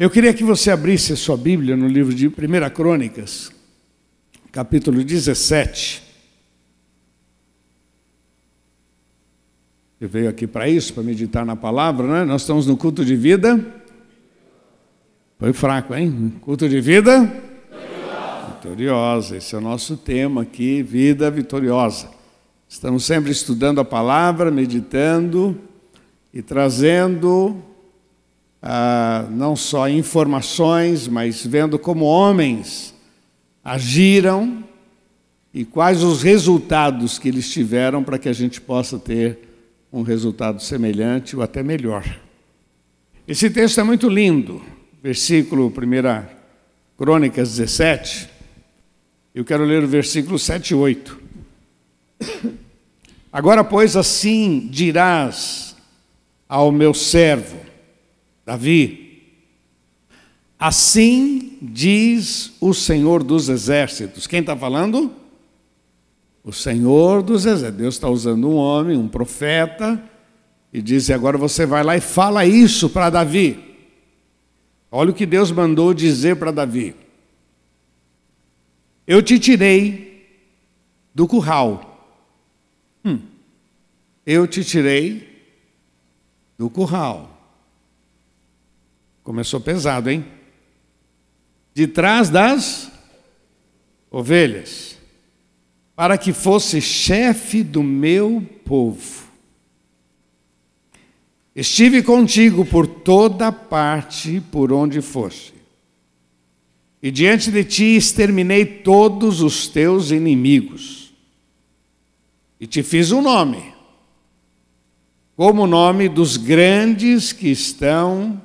Eu queria que você abrisse a sua Bíblia no livro de 1 Crônicas, capítulo 17. Você veio aqui para isso, para meditar na palavra, né? Nós estamos no culto de vida. Foi fraco, hein? Culto de vida? Vitoriosa. vitoriosa. Esse é o nosso tema aqui, vida vitoriosa. Estamos sempre estudando a palavra, meditando e trazendo ah, não só informações, mas vendo como homens agiram e quais os resultados que eles tiveram para que a gente possa ter um resultado semelhante ou até melhor. Esse texto é muito lindo, versículo 1 Crônicas 17. Eu quero ler o versículo 7 e 8. Agora, pois, assim dirás ao meu servo, Davi. Assim diz o Senhor dos Exércitos. Quem está falando? O Senhor dos Exércitos. Deus está usando um homem, um profeta, e diz: agora você vai lá e fala isso para Davi. Olha o que Deus mandou dizer para Davi. Eu te tirei do curral. Hum. Eu te tirei do curral. Começou pesado, hein? De trás das ovelhas, para que fosse chefe do meu povo. Estive contigo por toda parte por onde foste. E diante de ti exterminei todos os teus inimigos. E te fiz um nome, como o nome dos grandes que estão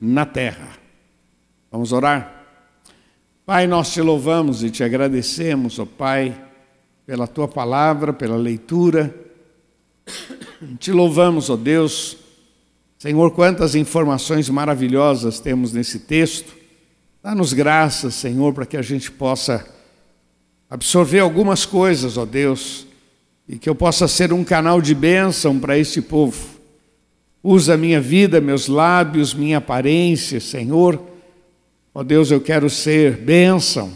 na terra. Vamos orar? Pai, nós te louvamos e te agradecemos, ó Pai, pela tua palavra, pela leitura. Te louvamos, ó Deus. Senhor, quantas informações maravilhosas temos nesse texto. Dá-nos graças, Senhor, para que a gente possa absorver algumas coisas, ó Deus, e que eu possa ser um canal de bênção para este povo. Usa minha vida, meus lábios, minha aparência, Senhor. Ó Deus, eu quero ser bênção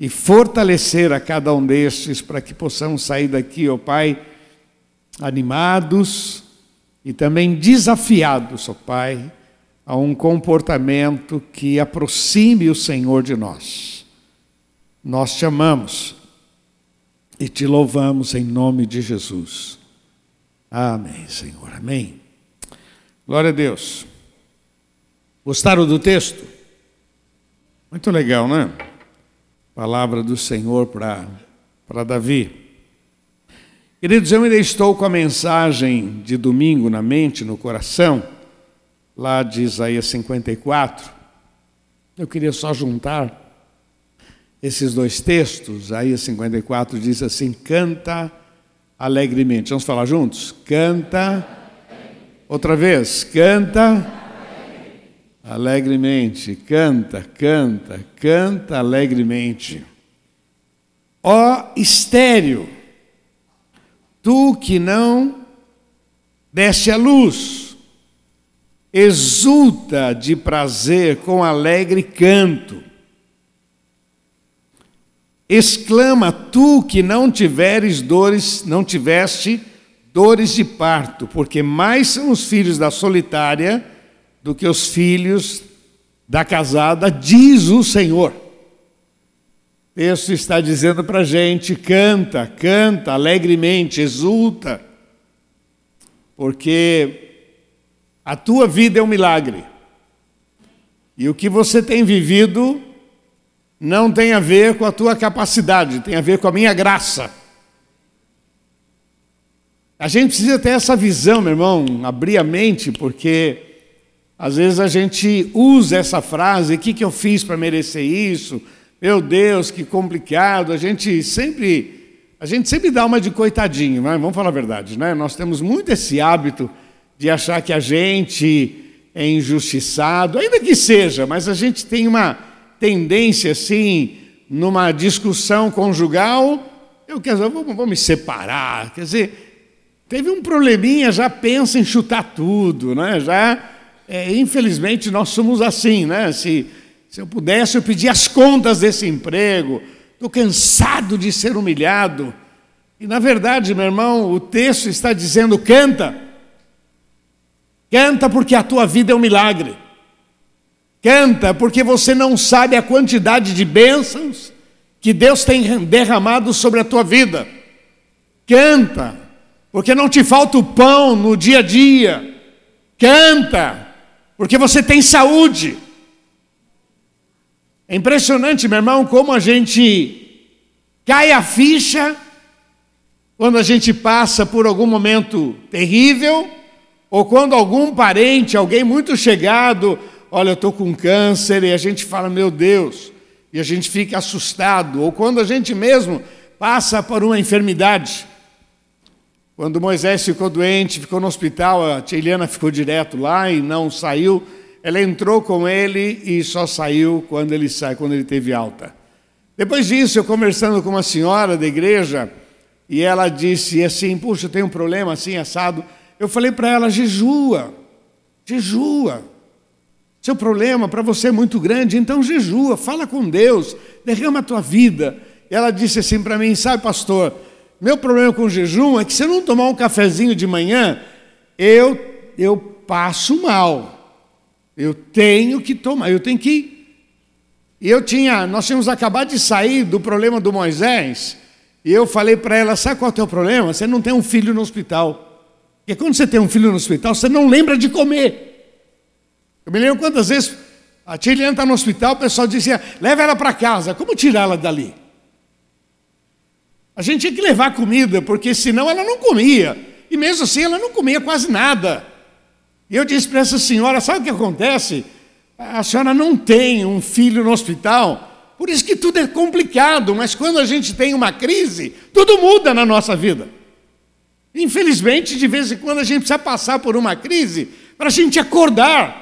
e fortalecer a cada um destes para que possamos sair daqui, ó Pai, animados e também desafiados, ó Pai, a um comportamento que aproxime o Senhor de nós. Nós te amamos e te louvamos em nome de Jesus. Amém, Senhor. Amém. Glória a Deus. Gostaram do texto? Muito legal, né? Palavra do Senhor para Davi. Queridos, eu ainda estou com a mensagem de domingo na mente, no coração, lá de Isaías 54. Eu queria só juntar esses dois textos. Isaías 54 diz assim: canta alegremente. Vamos falar juntos? Canta Outra vez, canta alegremente, canta, canta, canta alegremente. Ó estéreo, tu que não deste a luz, exulta de prazer com alegre canto. Exclama tu que não tiveres dores, não tiveste dores de parto, porque mais são os filhos da solitária do que os filhos da casada, diz o Senhor. O texto está dizendo para a gente: canta, canta alegremente, exulta, porque a tua vida é um milagre. E o que você tem vivido não tem a ver com a tua capacidade, tem a ver com a minha graça. A gente precisa ter essa visão, meu irmão, abrir a mente, porque às vezes a gente usa essa frase: o que, que eu fiz para merecer isso? Meu Deus, que complicado. A gente sempre, a gente sempre dá uma de coitadinho, mas vamos falar a verdade, né? Nós temos muito esse hábito de achar que a gente é injustiçado, ainda que seja, mas a gente tem uma tendência assim, numa discussão conjugal, eu quero dizer, vou, vou me separar, quer dizer, Teve um probleminha, já pensa em chutar tudo, né? já é, infelizmente nós somos assim, né? Se, se eu pudesse, eu pedia as contas desse emprego. Estou cansado de ser humilhado. E na verdade, meu irmão, o texto está dizendo: canta. Canta porque a tua vida é um milagre. Canta porque você não sabe a quantidade de bênçãos que Deus tem derramado sobre a tua vida. Canta, porque não te falta o pão no dia a dia. Canta, porque você tem saúde. É impressionante, meu irmão, como a gente cai a ficha quando a gente passa por algum momento terrível ou quando algum parente, alguém muito chegado, olha, eu estou com câncer, e a gente fala, meu Deus, e a gente fica assustado, ou quando a gente mesmo passa por uma enfermidade. Quando Moisés ficou doente, ficou no hospital, a tia Eliana ficou direto lá e não saiu. Ela entrou com ele e só saiu quando ele sai, quando ele teve alta. Depois disso, eu conversando com uma senhora da igreja, e ela disse assim: Puxa, tem um problema assim, assado. Eu falei para ela: jejua, jejua. Seu problema para você é muito grande, então jejua, fala com Deus, derrama a tua vida. E ela disse assim para mim: Sabe, pastor, meu problema com o jejum é que se eu não tomar um cafezinho de manhã, eu, eu passo mal. Eu tenho que tomar, eu tenho que. E eu tinha, nós tínhamos acabado de sair do problema do Moisés, e eu falei para ela: Sabe qual é o teu problema? Você não tem um filho no hospital. Porque quando você tem um filho no hospital, você não lembra de comer. Eu me lembro quantas vezes a tia Eliana está no hospital, o pessoal dizia, leva ela para casa. Como tirá-la dali? A gente tinha que levar comida, porque senão ela não comia. E mesmo assim ela não comia quase nada. E eu disse para essa senhora, sabe o que acontece? A senhora não tem um filho no hospital, por isso que tudo é complicado, mas quando a gente tem uma crise, tudo muda na nossa vida. Infelizmente, de vez em quando a gente precisa passar por uma crise para a gente acordar.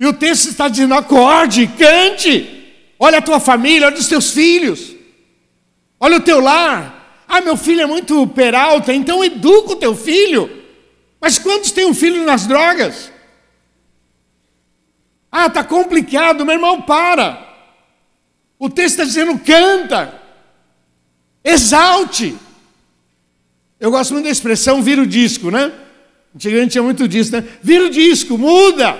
E o texto está dizendo: acorde, cante, olha a tua família, olha os teus filhos, olha o teu lar. Ah, meu filho é muito peralta, então educa o teu filho. Mas quantos têm um filho nas drogas? Ah, está complicado, meu irmão, para. O texto está dizendo: canta, exalte. Eu gosto muito da expressão vira o disco, né? Antigamente tinha muito disso, né? Vira o disco, muda.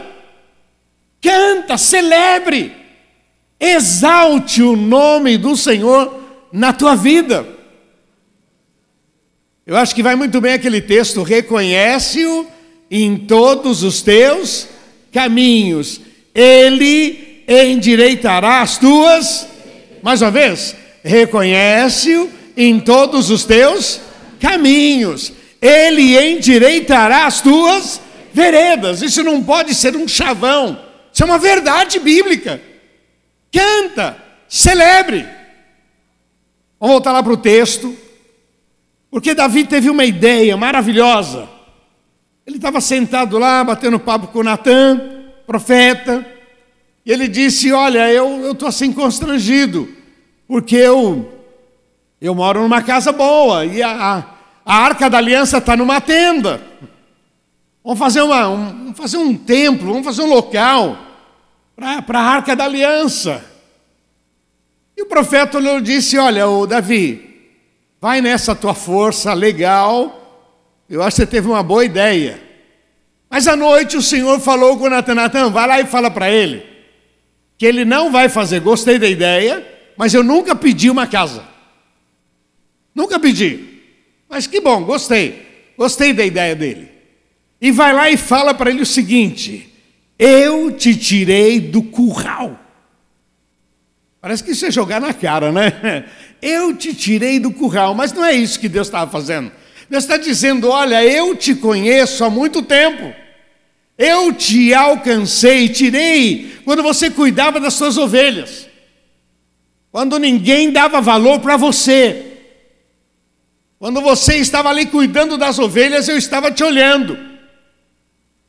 Canta, celebre. Exalte o nome do Senhor na tua vida. Eu acho que vai muito bem aquele texto, reconhece-o em todos os teus caminhos. Ele endireitará as tuas. Mais uma vez, reconhece-o em todos os teus caminhos, ele endireitará as tuas veredas. Isso não pode ser um chavão, isso é uma verdade bíblica. Canta, celebre. Vamos voltar lá para o texto, porque Davi teve uma ideia maravilhosa. Ele estava sentado lá, batendo papo com Natan, profeta, e ele disse: Olha, eu estou assim constrangido, porque eu eu moro numa casa boa e a, a arca da aliança está numa tenda. Vamos fazer, uma, um, vamos fazer um templo, vamos fazer um local para a arca da aliança. E o profeta olhou e disse: Olha, o Davi, vai nessa tua força legal. Eu acho que você teve uma boa ideia. Mas à noite o Senhor falou com Natan: Natan, vai lá e fala para ele que ele não vai fazer. Gostei da ideia, mas eu nunca pedi uma casa. Nunca pedi. Mas que bom, gostei. Gostei da ideia dele. E vai lá e fala para ele o seguinte: Eu te tirei do curral. Parece que isso é jogar na cara, né? Eu te tirei do curral, mas não é isso que Deus estava fazendo. Deus está dizendo: Olha, eu te conheço há muito tempo. Eu te alcancei, tirei quando você cuidava das suas ovelhas, quando ninguém dava valor para você. Quando você estava ali cuidando das ovelhas, eu estava te olhando.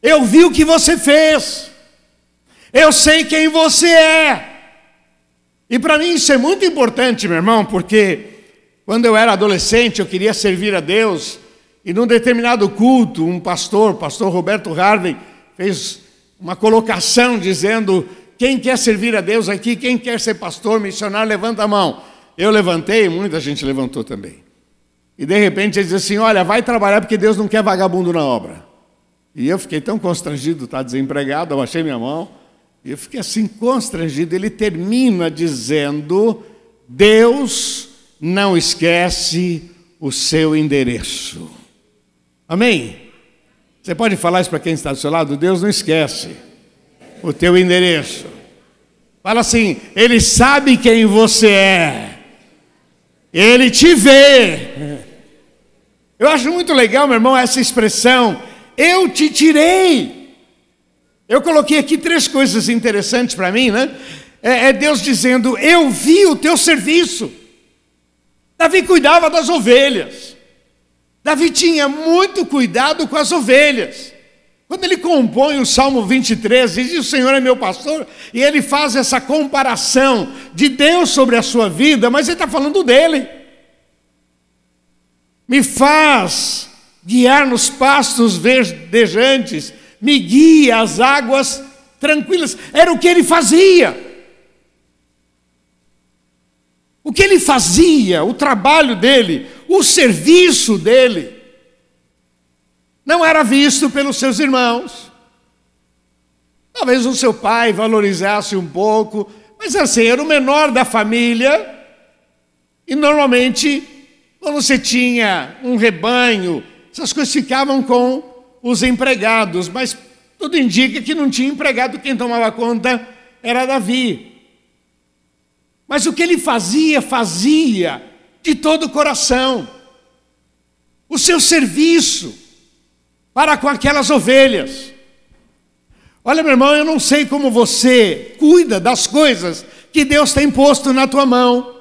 Eu vi o que você fez. Eu sei quem você é. E para mim isso é muito importante, meu irmão, porque quando eu era adolescente, eu queria servir a Deus, e num determinado culto, um pastor, pastor Roberto Harvey, fez uma colocação dizendo: quem quer servir a Deus aqui, quem quer ser pastor, missionário, levanta a mão. Eu levantei, muita gente levantou também. E de repente ele diz assim: Olha, vai trabalhar porque Deus não quer vagabundo na obra. E eu fiquei tão constrangido, está desempregado, eu achei minha mão. Eu fiquei assim constrangido. Ele termina dizendo: Deus não esquece o seu endereço. Amém? Você pode falar isso para quem está do seu lado? Deus não esquece o teu endereço. Fala assim: Ele sabe quem você é, Ele te vê. Eu acho muito legal, meu irmão, essa expressão: Eu te tirei. Eu coloquei aqui três coisas interessantes para mim, né? É, é Deus dizendo: Eu vi o teu serviço. Davi cuidava das ovelhas. Davi tinha muito cuidado com as ovelhas. Quando ele compõe o Salmo 23, diz: O Senhor é meu pastor, e ele faz essa comparação de Deus sobre a sua vida, mas ele está falando dele. Me faz guiar nos pastos verdejantes, me guia às águas tranquilas. Era o que ele fazia. O que ele fazia, o trabalho dele, o serviço dele, não era visto pelos seus irmãos. Talvez o seu pai valorizasse um pouco, mas assim, era o menor da família, e normalmente, quando você tinha um rebanho, essas coisas ficavam com os empregados, mas tudo indica que não tinha empregado, quem tomava conta era Davi. Mas o que ele fazia, fazia de todo o coração. O seu serviço para com aquelas ovelhas. Olha, meu irmão, eu não sei como você cuida das coisas que Deus tem posto na tua mão.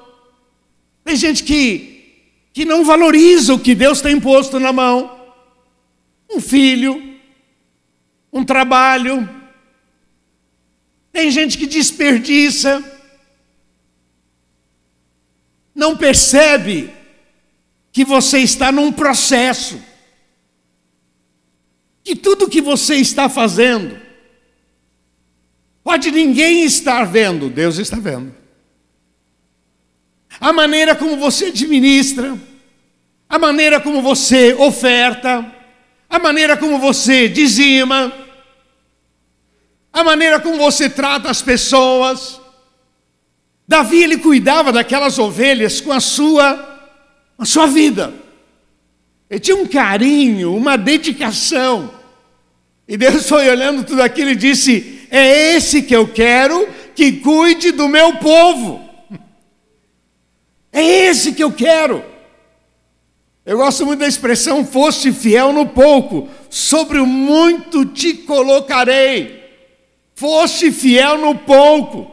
Tem gente que, que não valoriza o que Deus tem posto na mão. Um filho, um trabalho. Tem gente que desperdiça não percebe que você está num processo, que tudo que você está fazendo, pode ninguém estar vendo, Deus está vendo. A maneira como você administra, a maneira como você oferta, a maneira como você dizima, a maneira como você trata as pessoas, Davi ele cuidava daquelas ovelhas com a sua, a sua vida. Ele tinha um carinho, uma dedicação. E Deus foi olhando tudo aquilo e disse: É esse que eu quero que cuide do meu povo. É esse que eu quero. Eu gosto muito da expressão: foste fiel no pouco, sobre o muito te colocarei. Foste fiel no pouco.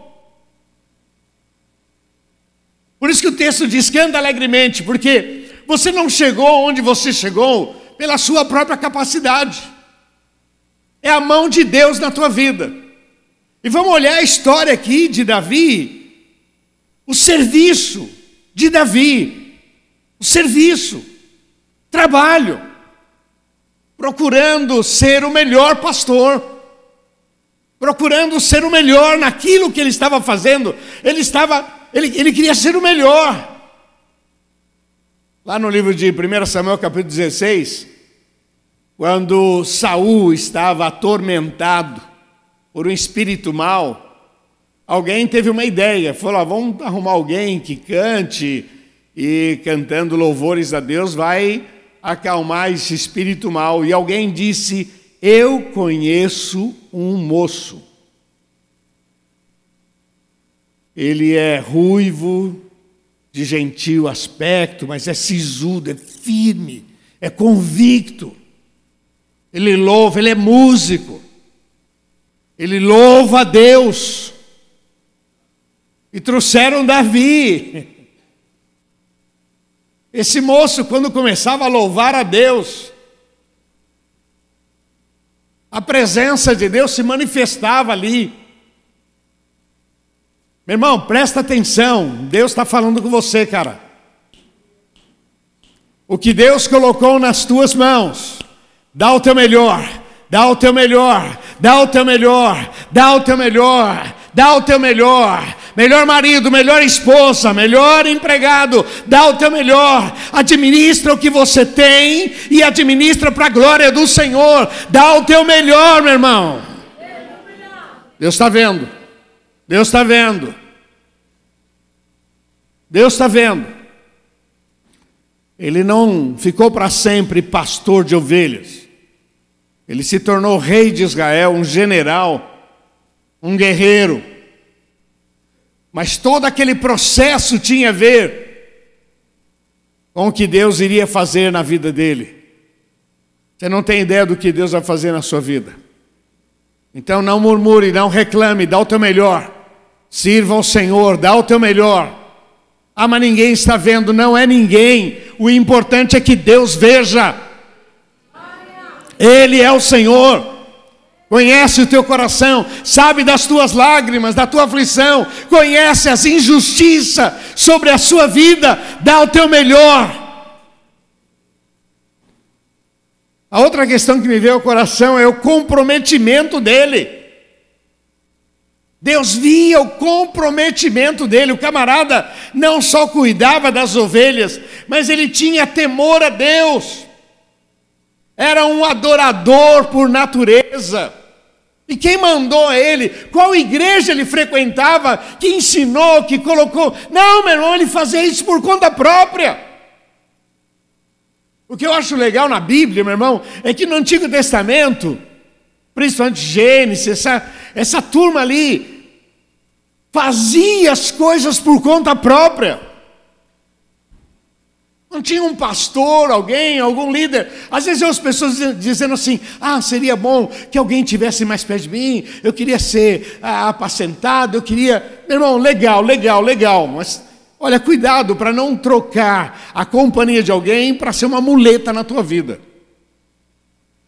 Por isso que o texto diz que anda alegremente, porque você não chegou onde você chegou pela sua própria capacidade. É a mão de Deus na tua vida. E vamos olhar a história aqui de Davi, o serviço de Davi, o serviço, trabalho, procurando ser o melhor pastor, procurando ser o melhor naquilo que ele estava fazendo. Ele estava ele, ele queria ser o melhor. Lá no livro de 1 Samuel, capítulo 16, quando Saul estava atormentado por um espírito mau, alguém teve uma ideia, falou: ah, vamos arrumar alguém que cante e cantando louvores a Deus vai acalmar esse espírito mau. E alguém disse: Eu conheço um moço Ele é ruivo, de gentil aspecto, mas é sisudo, é firme, é convicto. Ele louva, ele é músico. Ele louva a Deus. E trouxeram Davi. Esse moço, quando começava a louvar a Deus, a presença de Deus se manifestava ali. Meu irmão, presta atenção. Deus está falando com você, cara. O que Deus colocou nas tuas mãos, dá o teu melhor, dá o teu melhor, dá o teu melhor, dá o teu melhor, dá o teu melhor. Melhor marido, melhor esposa, melhor empregado, dá o teu melhor, administra o que você tem e administra para a glória do Senhor, dá o teu melhor, meu irmão. Deus está vendo, Deus está vendo, Deus está vendo. Ele não ficou para sempre pastor de ovelhas. Ele se tornou rei de Israel, um general, um guerreiro. Mas todo aquele processo tinha a ver com o que Deus iria fazer na vida dele. Você não tem ideia do que Deus vai fazer na sua vida. Então não murmure, não reclame, dá o teu melhor. Sirva ao Senhor, dá o teu melhor. Ah, mas ninguém está vendo, não é ninguém. O importante é que Deus veja. Ele é o Senhor. Conhece o teu coração, sabe das tuas lágrimas, da tua aflição, conhece as injustiças sobre a sua vida, dá o teu melhor. A outra questão que me veio ao coração é o comprometimento dele. Deus via o comprometimento dele. O camarada não só cuidava das ovelhas, mas ele tinha temor a Deus. Era um adorador por natureza. E quem mandou ele? Qual igreja ele frequentava? Que ensinou, que colocou? Não, meu irmão, ele fazia isso por conta própria. O que eu acho legal na Bíblia, meu irmão, é que no Antigo Testamento, principalmente Gênesis, essa, essa turma ali, fazia as coisas por conta própria. Não tinha um pastor, alguém, algum líder. Às vezes eu as pessoas dizendo assim: ah, seria bom que alguém tivesse mais perto de mim, eu queria ser ah, apacentado, eu queria. Meu irmão, legal, legal, legal, mas olha, cuidado para não trocar a companhia de alguém para ser uma muleta na tua vida.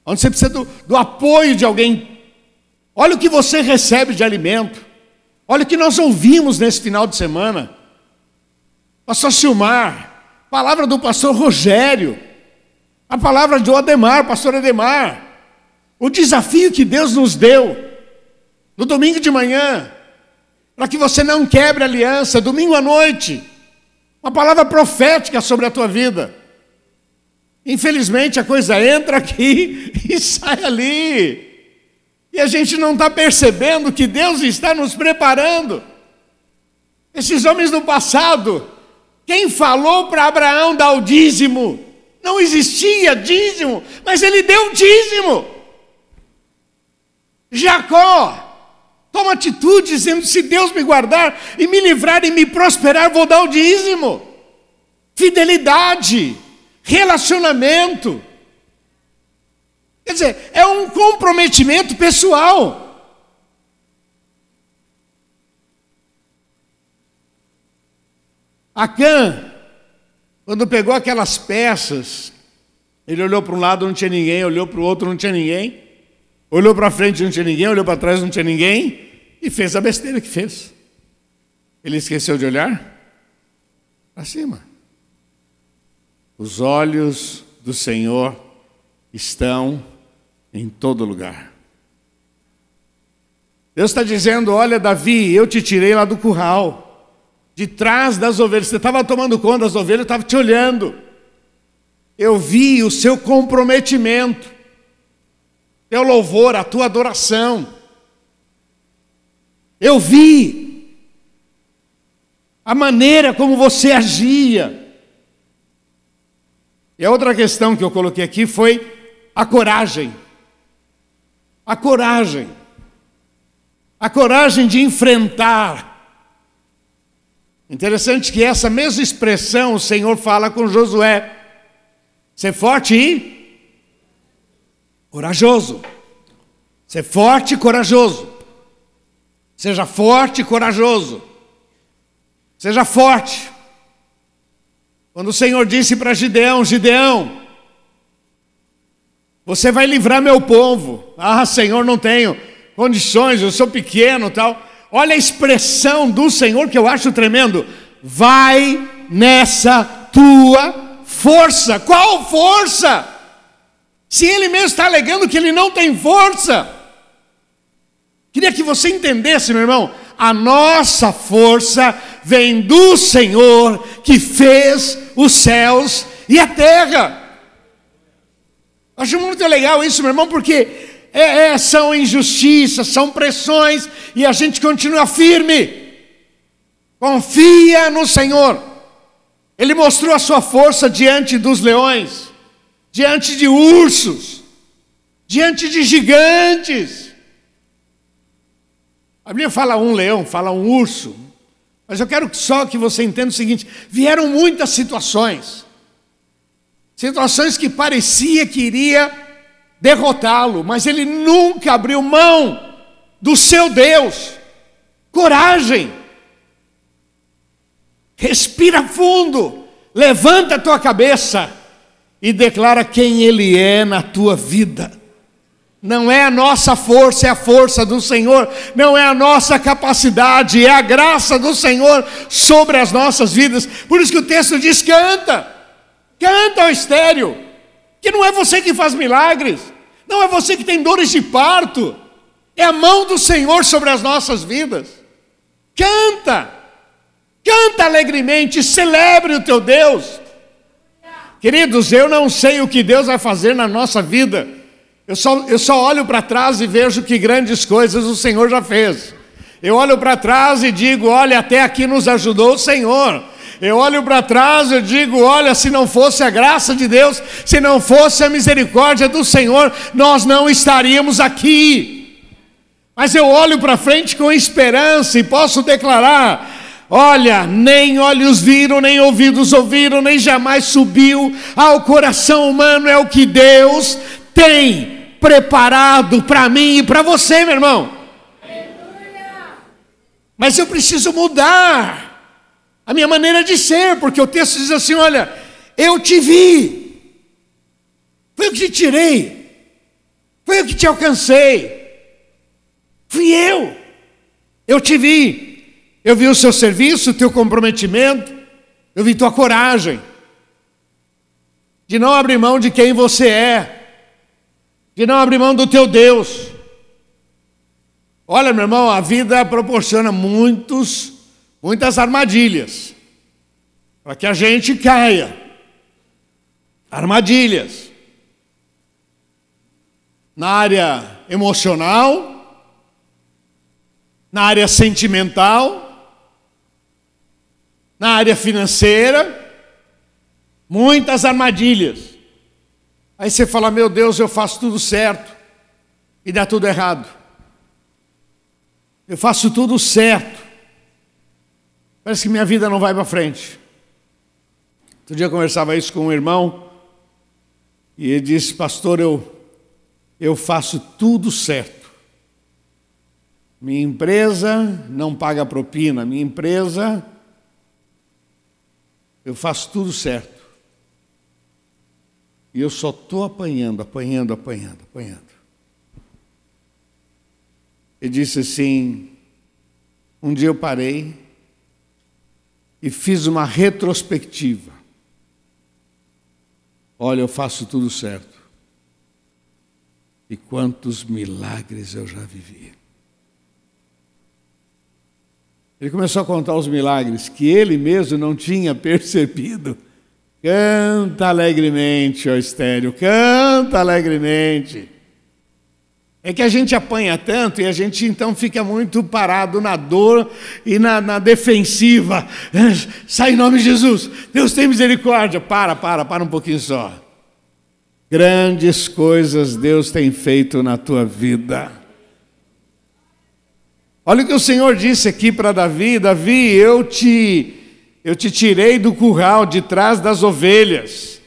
Onde você precisa do, do apoio de alguém. Olha o que você recebe de alimento. Olha o que nós ouvimos nesse final de semana. Pastor Silmar, palavra do pastor Rogério, a palavra de Ademar, pastor Ademar, o desafio que Deus nos deu no domingo de manhã, para que você não quebre a aliança, domingo à noite, uma palavra profética sobre a tua vida. Infelizmente a coisa entra aqui e sai ali. E a gente não está percebendo que Deus está nos preparando. Esses homens do passado, quem falou para Abraão dar o dízimo? Não existia dízimo, mas ele deu o dízimo. Jacó, toma atitude dizendo: se Deus me guardar e me livrar e me prosperar, vou dar o dízimo. Fidelidade, relacionamento. Quer dizer, é um comprometimento pessoal. Acã, quando pegou aquelas peças, ele olhou para um lado, não tinha ninguém, olhou para o outro, não tinha ninguém, olhou para frente, não tinha ninguém, olhou para trás, não tinha ninguém, e fez a besteira que fez. Ele esqueceu de olhar para cima. Os olhos do Senhor estão em todo lugar. Deus está dizendo: Olha, Davi, eu te tirei lá do curral, de trás das ovelhas. Você estava tomando conta das ovelhas, eu estava te olhando. Eu vi o seu comprometimento, teu louvor, a tua adoração. Eu vi a maneira como você agia. E a outra questão que eu coloquei aqui foi a coragem a coragem, a coragem de enfrentar. Interessante que essa mesma expressão o Senhor fala com Josué: ser forte e corajoso. Ser forte e corajoso. Seja forte e corajoso. Seja forte. Quando o Senhor disse para Gideão: Gideão, você vai livrar meu povo. Ah, Senhor, não tenho condições, eu sou pequeno, tal. Olha a expressão do Senhor que eu acho tremendo. Vai nessa tua força. Qual força? Se ele mesmo está alegando que ele não tem força. Queria que você entendesse, meu irmão, a nossa força vem do Senhor que fez os céus e a terra. Acho muito legal isso, meu irmão, porque é, é, são injustiças, são pressões, e a gente continua firme. Confia no Senhor. Ele mostrou a sua força diante dos leões, diante de ursos, diante de gigantes. A Bíblia fala um leão, fala um urso. Mas eu quero só que você entenda o seguinte: vieram muitas situações. Situações que parecia que iria derrotá-lo, mas ele nunca abriu mão do seu Deus. Coragem. Respira fundo, levanta a tua cabeça e declara quem ele é na tua vida. Não é a nossa força, é a força do Senhor, não é a nossa capacidade, é a graça do Senhor sobre as nossas vidas. Por isso que o texto diz: canta. Canta ao estéreo, que não é você que faz milagres, não é você que tem dores de parto, é a mão do Senhor sobre as nossas vidas. Canta, canta alegremente, celebre o teu Deus. Queridos, eu não sei o que Deus vai fazer na nossa vida, eu só, eu só olho para trás e vejo que grandes coisas o Senhor já fez. Eu olho para trás e digo: olha, até aqui nos ajudou o Senhor. Eu olho para trás e digo: olha, se não fosse a graça de Deus, se não fosse a misericórdia do Senhor, nós não estaríamos aqui. Mas eu olho para frente com esperança e posso declarar: Olha, nem olhos viram, nem ouvidos ouviram, nem jamais subiu ao coração humano, é o que Deus tem preparado para mim e para você, meu irmão. Mas eu preciso mudar a minha maneira de ser, porque o texto diz assim: olha, eu te vi, foi eu que te tirei, foi eu que te alcancei, fui eu, eu te vi, eu vi o seu serviço, o teu comprometimento, eu vi tua coragem de não abrir mão de quem você é, de não abrir mão do teu Deus. Olha, meu irmão, a vida proporciona muitos muitas armadilhas. Para que a gente caia. Armadilhas. Na área emocional, na área sentimental, na área financeira, muitas armadilhas. Aí você fala: Meu Deus, eu faço tudo certo. E dá tudo errado. Eu faço tudo certo Parece que minha vida não vai para frente. Outro dia eu conversava isso com um irmão e ele disse: Pastor, eu, eu faço tudo certo. Minha empresa não paga propina, minha empresa, eu faço tudo certo. E eu só estou apanhando, apanhando, apanhando, apanhando. Ele disse assim: um dia eu parei e fiz uma retrospectiva. Olha, eu faço tudo certo. E quantos milagres eu já vivi. Ele começou a contar os milagres que ele mesmo não tinha percebido. Canta alegremente, ó estéreo, canta alegremente. É que a gente apanha tanto e a gente então fica muito parado na dor e na, na, defensiva. Sai em nome de Jesus. Deus tem misericórdia. Para, para, para um pouquinho só. Grandes coisas Deus tem feito na tua vida. Olha o que o Senhor disse aqui para Davi: Davi, eu te, eu te tirei do curral de trás das ovelhas,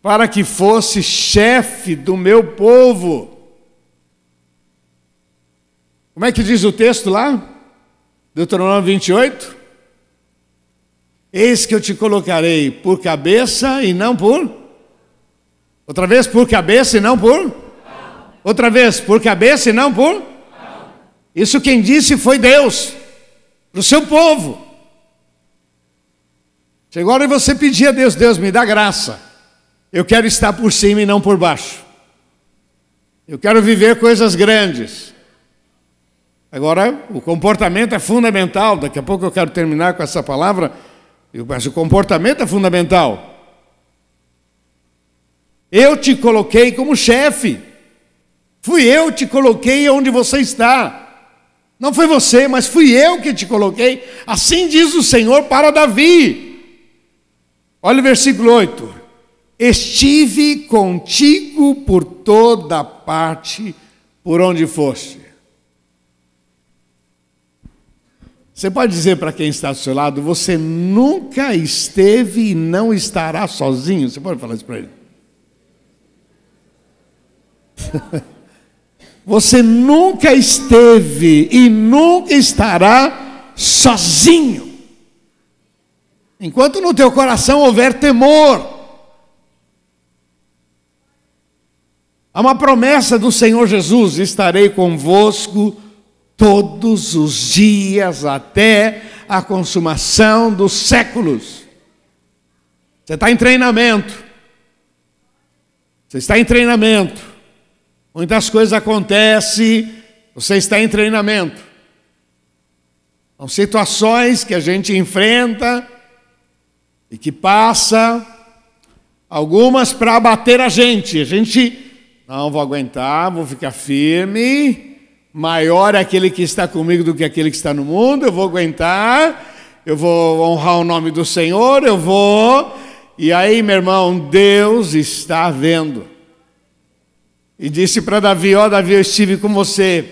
para que fosse chefe do meu povo. Como é que diz o texto lá? Deuteronômio 28. Eis que eu te colocarei por cabeça e não por. Outra vez, por cabeça e não por. Outra vez, por cabeça e não por. Isso quem disse foi Deus, para o seu povo. Chegou a hora você pedir a Deus: Deus, me dá graça. Eu quero estar por cima e não por baixo. Eu quero viver coisas grandes. Agora, o comportamento é fundamental. Daqui a pouco eu quero terminar com essa palavra. Mas o comportamento é fundamental. Eu te coloquei como chefe. Fui eu que te coloquei onde você está. Não foi você, mas fui eu que te coloquei. Assim diz o Senhor para Davi. Olha o versículo 8. Estive contigo por toda parte, por onde foste. Você pode dizer para quem está do seu lado: você nunca esteve e não estará sozinho? Você pode falar isso para ele? você nunca esteve e nunca estará sozinho. Enquanto no teu coração houver temor, Há uma promessa do Senhor Jesus: estarei convosco todos os dias até a consumação dos séculos. Você está em treinamento. Você está em treinamento. Muitas coisas acontecem, você está em treinamento. São situações que a gente enfrenta e que passa, algumas para abater a gente. A gente não vou aguentar, vou ficar firme. Maior é aquele que está comigo do que aquele que está no mundo. Eu vou aguentar. Eu vou honrar o nome do Senhor. Eu vou. E aí, meu irmão, Deus está vendo. E disse para Davi: Ó, oh, Davi, eu estive com você.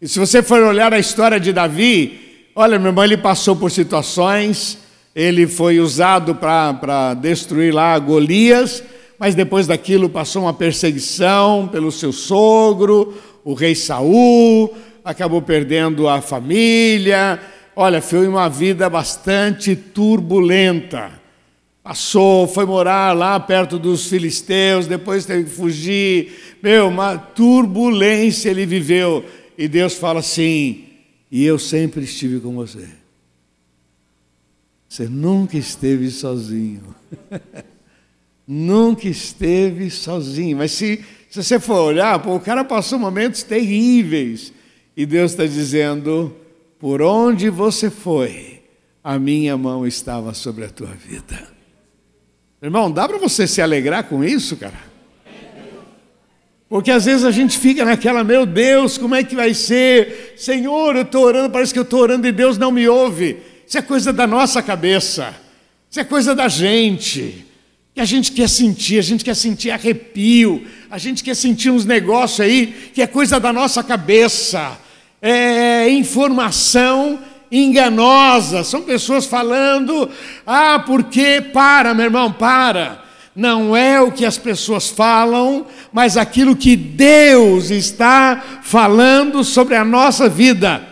E se você for olhar a história de Davi, olha, meu irmão, ele passou por situações. Ele foi usado para destruir lá Golias mas depois daquilo passou uma perseguição pelo seu sogro, o rei Saul, acabou perdendo a família. Olha, foi uma vida bastante turbulenta. Passou, foi morar lá perto dos filisteus, depois teve que fugir. Meu, uma turbulência ele viveu. E Deus fala assim: e eu sempre estive com você. Você nunca esteve sozinho. nunca esteve sozinho. Mas se, se você for olhar, pô, o cara passou momentos terríveis. E Deus está dizendo: por onde você foi, a minha mão estava sobre a tua vida. Irmão, dá para você se alegrar com isso, cara? Porque às vezes a gente fica naquela, meu Deus, como é que vai ser? Senhor, eu estou orando, parece que eu estou orando e Deus não me ouve. Isso é coisa da nossa cabeça, isso é coisa da gente que a gente quer sentir, a gente quer sentir arrepio, a gente quer sentir uns negócios aí que é coisa da nossa cabeça, é informação enganosa, são pessoas falando, ah, porque, para, meu irmão, para, não é o que as pessoas falam, mas aquilo que Deus está falando sobre a nossa vida.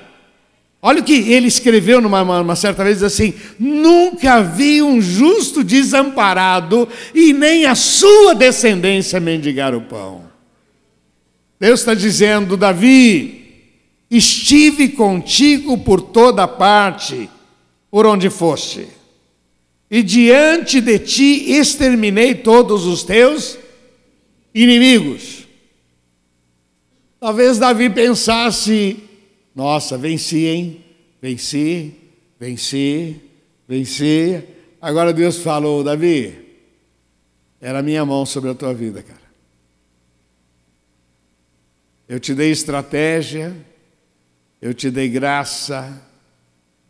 Olha o que ele escreveu numa uma certa vez assim: Nunca vi um justo desamparado e nem a sua descendência mendigar o pão. Deus está dizendo, Davi, estive contigo por toda parte, por onde foste, e diante de ti exterminei todos os teus inimigos. Talvez Davi pensasse, nossa, venci, hein? Venci, venci, venci. Agora Deus falou, Davi, era a minha mão sobre a tua vida, cara. Eu te dei estratégia, eu te dei graça,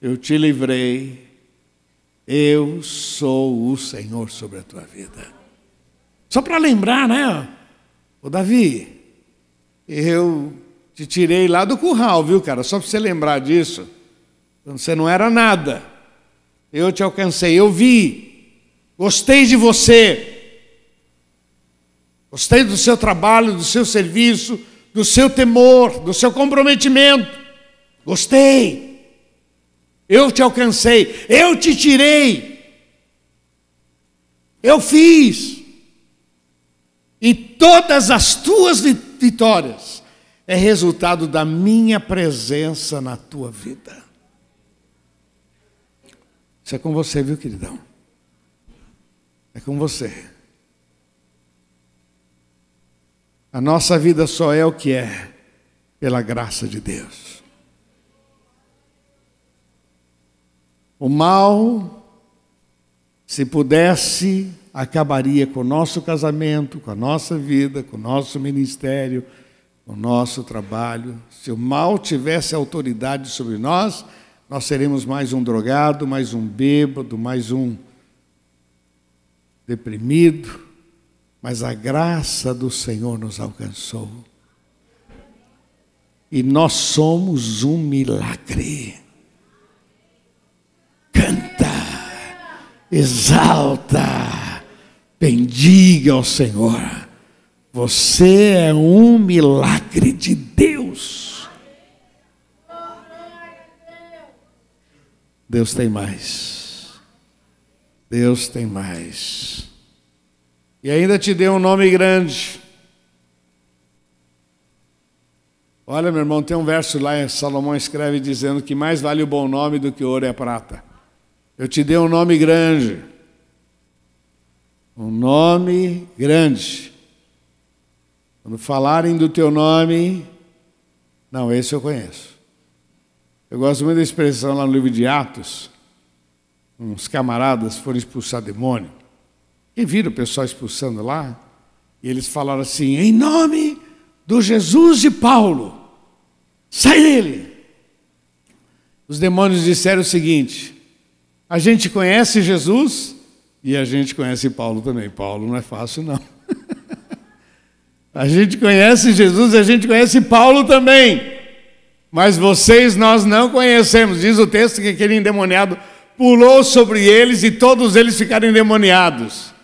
eu te livrei. Eu sou o Senhor sobre a tua vida. Só para lembrar, né? O Davi, eu te tirei lá do curral, viu, cara? Só para você lembrar disso. Quando você não era nada. Eu te alcancei, eu vi. Gostei de você. Gostei do seu trabalho, do seu serviço, do seu temor, do seu comprometimento. Gostei. Eu te alcancei, eu te tirei. Eu fiz. E todas as tuas vitórias é resultado da minha presença na tua vida. Isso é com você, viu, queridão? É com você. A nossa vida só é o que é pela graça de Deus. O mal, se pudesse, acabaria com o nosso casamento, com a nossa vida, com o nosso ministério, o nosso trabalho. Se o mal tivesse autoridade sobre nós, nós seremos mais um drogado, mais um bêbado, mais um deprimido, mas a graça do Senhor nos alcançou. E nós somos um milagre. Canta, exalta, bendiga ao Senhor. Você é um milagre de Deus. Deus tem mais. Deus tem mais. E ainda te deu um nome grande. Olha, meu irmão, tem um verso lá, Salomão escreve dizendo que mais vale o bom nome do que ouro e a prata. Eu te dei um nome grande. Um nome grande. Quando falarem do teu nome, não, esse eu conheço. Eu gosto muito da expressão lá no livro de Atos. Uns camaradas foram expulsar demônio. E viram o pessoal expulsando lá. E eles falaram assim: em nome do Jesus de Paulo, sai dele. Os demônios disseram o seguinte: a gente conhece Jesus e a gente conhece Paulo também. Paulo não é fácil, não. A gente conhece Jesus a gente conhece Paulo também. Mas vocês nós não conhecemos. Diz o texto que aquele endemoniado pulou sobre eles e todos eles ficaram endemoniados.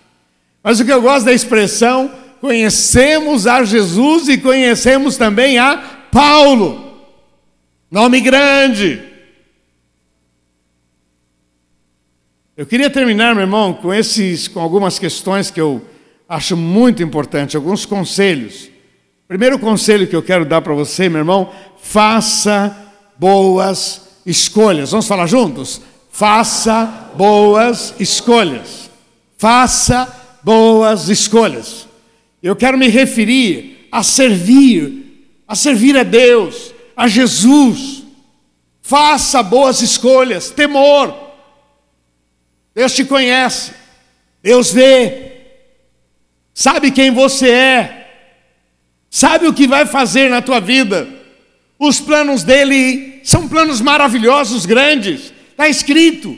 Mas o que eu gosto da expressão, conhecemos a Jesus e conhecemos também a Paulo. Nome grande. Eu queria terminar, meu irmão, com esses com algumas questões que eu acho muito importante, alguns conselhos. Primeiro conselho que eu quero dar para você, meu irmão, faça boas escolhas. Vamos falar juntos? Faça boas escolhas. Faça boas escolhas. Eu quero me referir a servir, a servir a Deus, a Jesus. Faça boas escolhas, temor. Deus te conhece, Deus vê, sabe quem você é sabe o que vai fazer na tua vida. Os planos dele são planos maravilhosos, grandes, está escrito.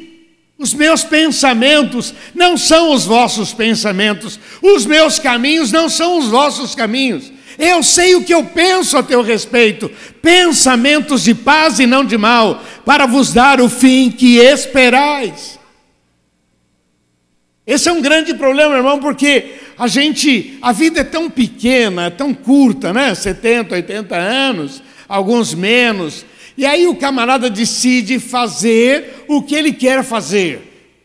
Os meus pensamentos não são os vossos pensamentos, os meus caminhos não são os vossos caminhos. Eu sei o que eu penso a teu respeito, pensamentos de paz e não de mal, para vos dar o fim que esperais. Esse é um grande problema, irmão, porque a gente, a vida é tão pequena, é tão curta, né? 70, 80 anos, alguns menos. E aí o camarada decide fazer o que ele quer fazer,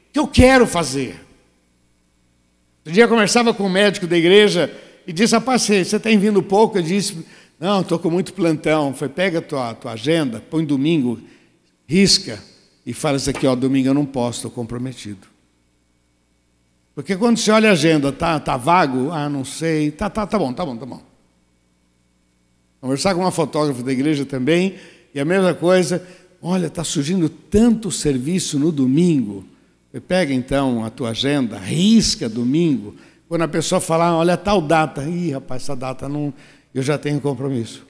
o que eu quero fazer. Um dia eu conversava com um médico da igreja e disse, rapaz, você, tem vindo pouco? Eu disse, não, estou com muito plantão. Foi, pega a tua, tua agenda, põe domingo, risca e fala isso aqui, ó, domingo eu não posso, estou comprometido. Porque quando você olha a agenda, tá, tá vago, ah, não sei, tá, tá, tá bom, tá bom, tá bom. Conversar com uma fotógrafa da igreja também, e a mesma coisa, olha, está surgindo tanto serviço no domingo. Você pega então a tua agenda, risca domingo. Quando a pessoa falar, olha, tal data, ih, rapaz, essa data não, eu já tenho compromisso.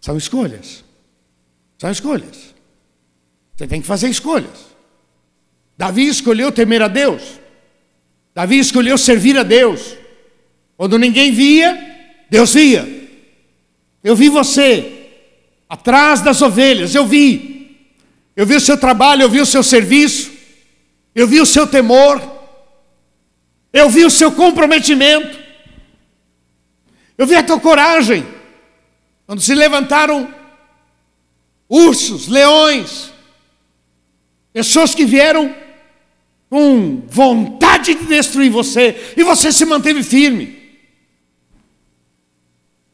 São escolhas. São escolhas. Você tem que fazer escolhas. Davi escolheu temer a Deus. Davi escolheu servir a Deus. Quando ninguém via, Deus via. Eu vi você atrás das ovelhas, eu vi. Eu vi o seu trabalho, eu vi o seu serviço, eu vi o seu temor, eu vi o seu comprometimento, eu vi a tua coragem. Quando se levantaram ursos, leões, pessoas que vieram com vontade de destruir você, e você se manteve firme.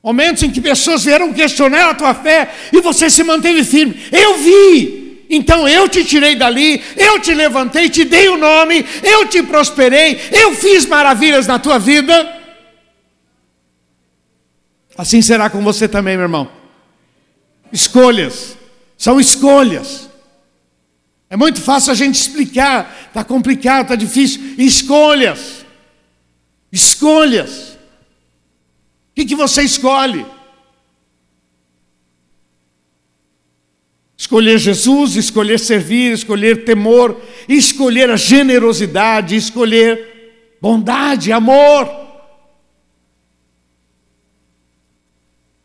Momentos em que pessoas vieram questionar a tua fé e você se manteve firme. Eu vi. Então eu te tirei dali, eu te levantei, te dei o nome, eu te prosperei, eu fiz maravilhas na tua vida. Assim será com você também, meu irmão. Escolhas, são escolhas. É muito fácil a gente explicar, está complicado, está difícil. Escolhas, escolhas. O que, que você escolhe? Escolher Jesus, escolher servir, escolher temor, escolher a generosidade, escolher bondade, amor.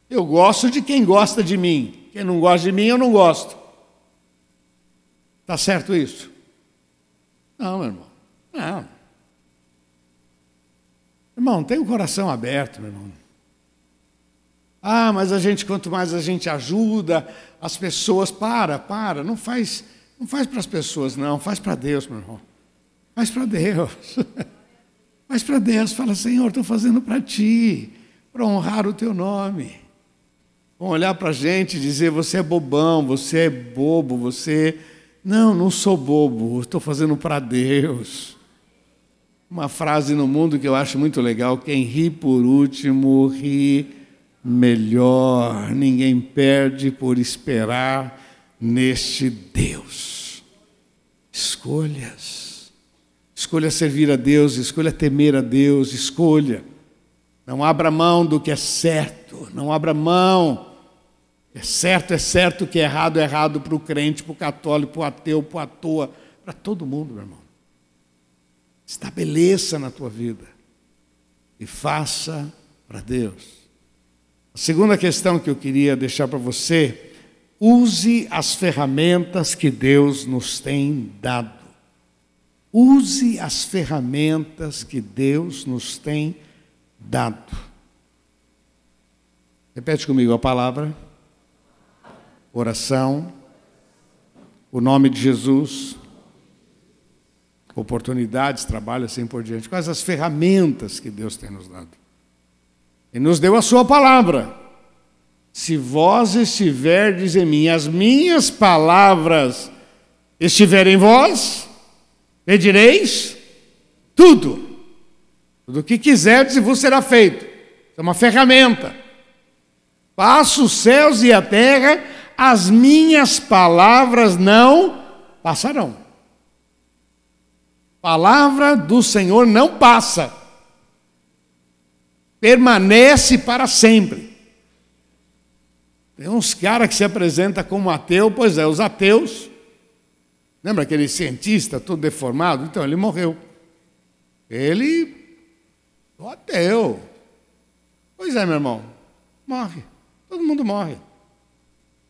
Eu gosto de quem gosta de mim. Quem não gosta de mim, eu não gosto. Está certo isso? Não, meu irmão. Não. Irmão, tem o coração aberto, meu irmão. Ah, mas a gente, quanto mais a gente ajuda as pessoas, para, para, não faz, não faz para as pessoas, não, faz para Deus, meu irmão. Faz para Deus. faz para Deus, fala, Senhor, estou fazendo para ti, para honrar o teu nome. Vão olhar para a gente e dizer, você é bobão, você é bobo, você. Não, não sou bobo, estou fazendo para Deus. Uma frase no mundo que eu acho muito legal: quem ri por último, ri melhor, ninguém perde por esperar neste Deus. Escolhas. Escolha servir a Deus, escolha temer a Deus, escolha. Não abra mão do que é certo, não abra mão. É certo, é certo, que é errado, é errado para o crente, para o católico, para o ateu, para o à toa, para todo mundo, meu irmão. Estabeleça na tua vida e faça para Deus. A segunda questão que eu queria deixar para você, use as ferramentas que Deus nos tem dado. Use as ferramentas que Deus nos tem dado. Repete comigo a palavra. Oração. O nome de Jesus. Oportunidades, trabalho, assim por diante. Quais as ferramentas que Deus tem nos dado? E nos deu a sua palavra. Se vós estiverdes em mim, as minhas palavras estiverem em vós, pedireis tudo. Tudo o que quiserdes e vos será feito. É uma ferramenta. Passo os céus e a terra, as minhas palavras não passarão. Palavra do Senhor não passa permanece para sempre. Tem uns caras que se apresentam como ateu, pois é, os ateus. Lembra aquele cientista todo deformado? Então, ele morreu. Ele, o ateu. Pois é, meu irmão, morre. Todo mundo morre.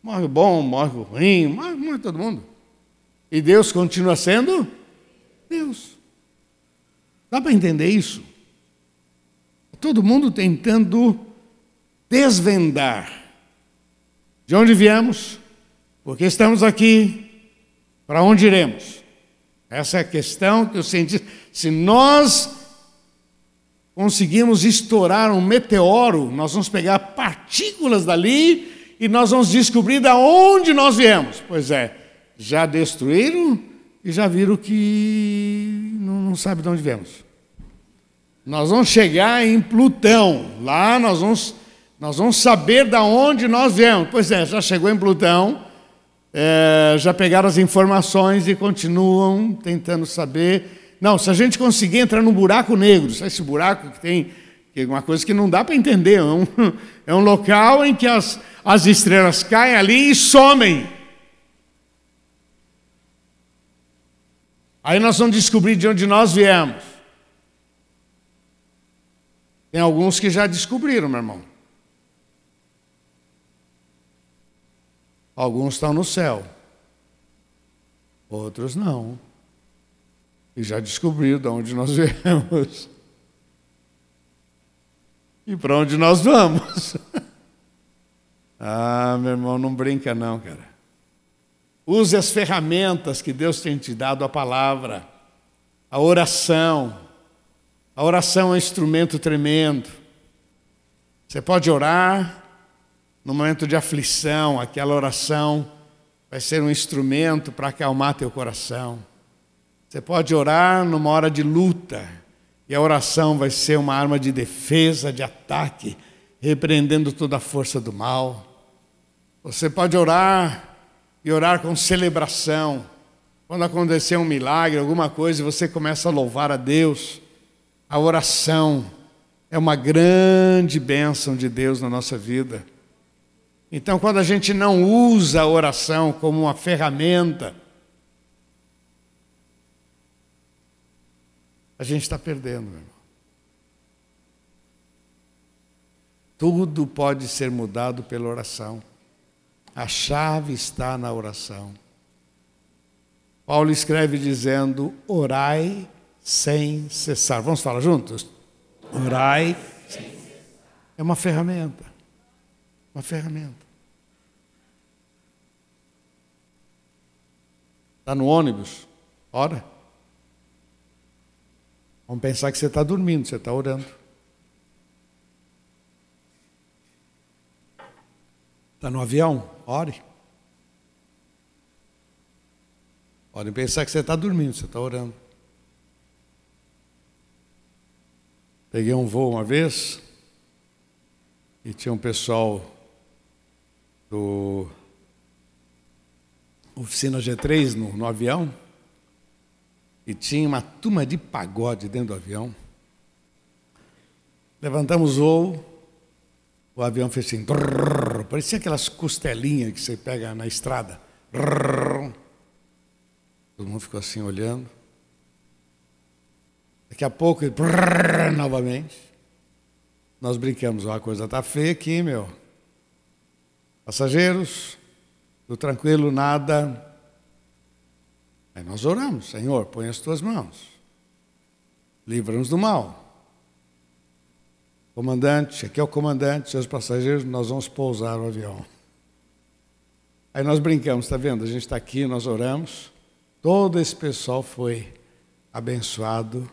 Morre o bom, morre o ruim, morre, morre todo mundo. E Deus continua sendo Deus. Dá para entender isso? Todo mundo tentando desvendar de onde viemos, porque estamos aqui, para onde iremos. Essa é a questão que eu senti. Se nós conseguimos estourar um meteoro, nós vamos pegar partículas dali e nós vamos descobrir de onde nós viemos. Pois é, já destruíram e já viram que não, não sabe de onde viemos. Nós vamos chegar em Plutão. Lá nós vamos, nós vamos saber de onde nós viemos. Pois é, já chegou em Plutão, é, já pegaram as informações e continuam tentando saber. Não, se a gente conseguir entrar num buraco negro, esse buraco que tem é uma coisa que não dá para entender, é um, é um local em que as, as estrelas caem ali e somem. Aí nós vamos descobrir de onde nós viemos. Tem alguns que já descobriram, meu irmão. Alguns estão no céu, outros não. E já descobriram de onde nós viemos e para onde nós vamos. ah, meu irmão, não brinca não, cara. Use as ferramentas que Deus tem te dado, a palavra, a oração, a oração é um instrumento tremendo. Você pode orar no momento de aflição, aquela oração vai ser um instrumento para acalmar teu coração. Você pode orar numa hora de luta, e a oração vai ser uma arma de defesa, de ataque repreendendo toda a força do mal. Você pode orar e orar com celebração. Quando acontecer um milagre, alguma coisa, você começa a louvar a Deus. A oração é uma grande bênção de Deus na nossa vida. Então, quando a gente não usa a oração como uma ferramenta, a gente está perdendo, meu irmão. Tudo pode ser mudado pela oração. A chave está na oração. Paulo escreve dizendo: orai sem cessar. Vamos falar juntos? Orai. É uma ferramenta. Uma ferramenta. Está no ônibus? Ora. Vamos pensar que você está dormindo, você está orando. Está no avião? Ore. Podem pensar que você está dormindo, você está orando. Peguei um voo uma vez e tinha um pessoal do Oficina G3 no, no avião e tinha uma turma de pagode dentro do avião. Levantamos o voo, o avião fez assim, brrr, parecia aquelas costelinhas que você pega na estrada. Todo mundo ficou assim olhando. Daqui a pouco, brrr, novamente. Nós brincamos, a coisa está feia aqui, meu. Passageiros, do tranquilo, nada. Aí nós oramos, Senhor, põe as tuas mãos. Livra-nos do mal. Comandante, aqui é o comandante, seus passageiros, nós vamos pousar o avião. Aí nós brincamos, está vendo? A gente está aqui, nós oramos. Todo esse pessoal foi abençoado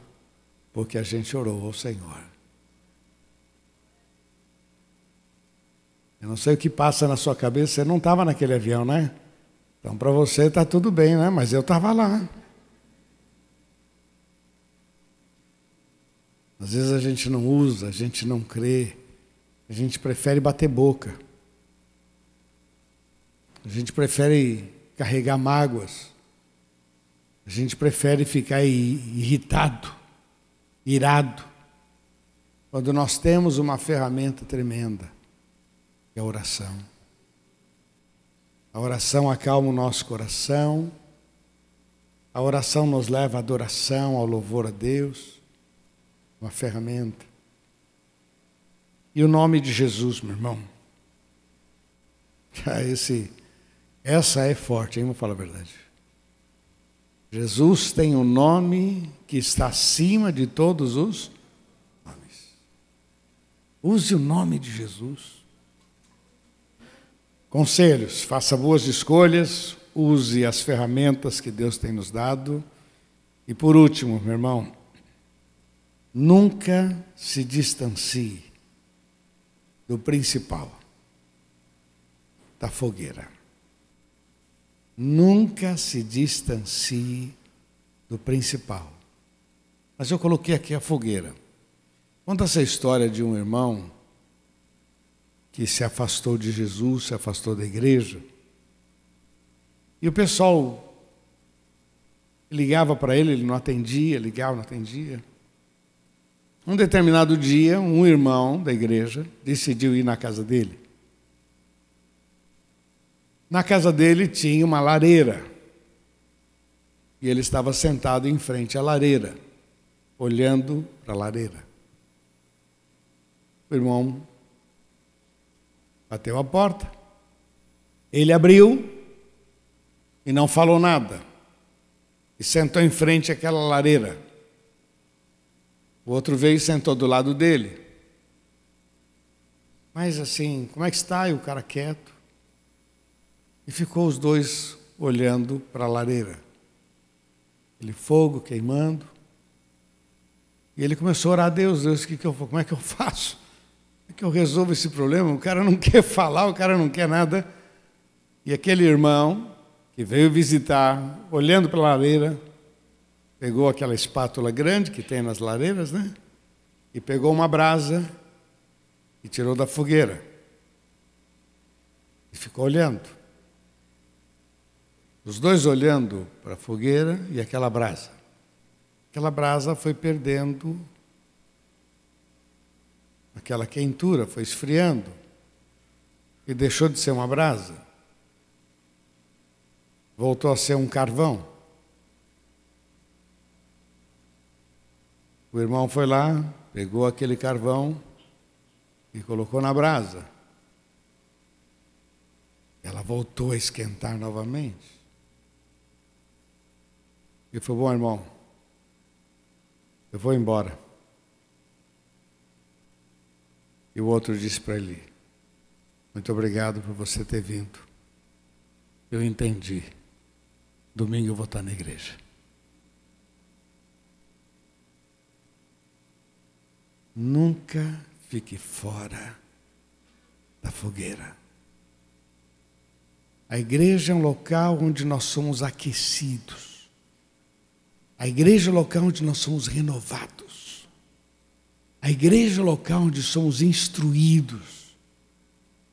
porque a gente orou ao Senhor. Eu não sei o que passa na sua cabeça, você não estava naquele avião, né? Então para você está tudo bem, né? Mas eu estava lá. Às vezes a gente não usa, a gente não crê, a gente prefere bater boca. A gente prefere carregar mágoas. A gente prefere ficar irritado, irado, quando nós temos uma ferramenta tremenda, que é a oração. A oração acalma o nosso coração, a oração nos leva à adoração, ao louvor a Deus uma ferramenta. E o nome de Jesus, meu irmão. Ah, esse, essa é forte, hein? Vou falar a verdade. Jesus tem um nome que está acima de todos os nomes. Use o nome de Jesus. Conselhos: faça boas escolhas, use as ferramentas que Deus tem nos dado. E por último, meu irmão, Nunca se distancie do principal, da fogueira. Nunca se distancie do principal. Mas eu coloquei aqui a fogueira. Conta essa história de um irmão que se afastou de Jesus, se afastou da igreja. E o pessoal ligava para ele, ele não atendia, ligava, não atendia. Um determinado dia, um irmão da igreja decidiu ir na casa dele. Na casa dele tinha uma lareira. E ele estava sentado em frente à lareira, olhando para a lareira. O irmão bateu a porta. Ele abriu e não falou nada. E sentou em frente àquela lareira. O outro veio e sentou do lado dele. Mas assim, como é que está? E o cara quieto. E ficou os dois olhando para a lareira. Aquele fogo queimando. E ele começou a orar a Deus, Deus, que que eu, como é que eu faço? Como é que eu resolvo esse problema? O cara não quer falar, o cara não quer nada. E aquele irmão que veio visitar, olhando para a lareira, pegou aquela espátula grande que tem nas lareiras, né? E pegou uma brasa e tirou da fogueira. E ficou olhando. Os dois olhando para a fogueira e aquela brasa. Aquela brasa foi perdendo aquela quentura, foi esfriando e deixou de ser uma brasa. Voltou a ser um carvão. O irmão foi lá, pegou aquele carvão e colocou na brasa. Ela voltou a esquentar novamente. E falou: Bom, irmão, eu vou embora. E o outro disse para ele: Muito obrigado por você ter vindo. Eu entendi. Domingo eu vou estar na igreja. Nunca fique fora da fogueira. A igreja é um local onde nós somos aquecidos. A igreja é um local onde nós somos renovados. A igreja é um local onde somos instruídos.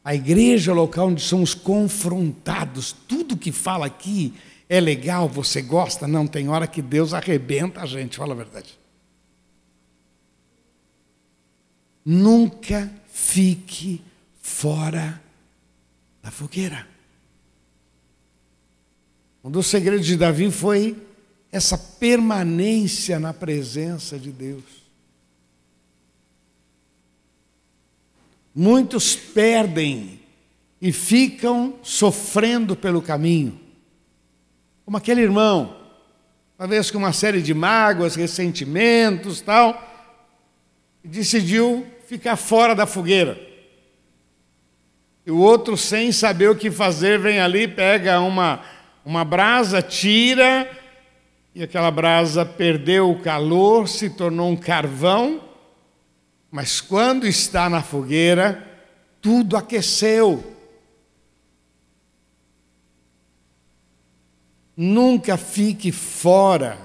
A igreja é um local onde somos confrontados. Tudo que fala aqui é legal, você gosta, não tem hora que Deus arrebenta a gente, fala a verdade. Nunca fique fora da fogueira. Um dos segredos de Davi foi essa permanência na presença de Deus. Muitos perdem e ficam sofrendo pelo caminho. Como aquele irmão, talvez com uma série de mágoas, ressentimentos, tal, decidiu ficar fora da fogueira. E o outro, sem saber o que fazer, vem ali, pega uma, uma brasa, tira, e aquela brasa perdeu o calor, se tornou um carvão, mas quando está na fogueira, tudo aqueceu. Nunca fique fora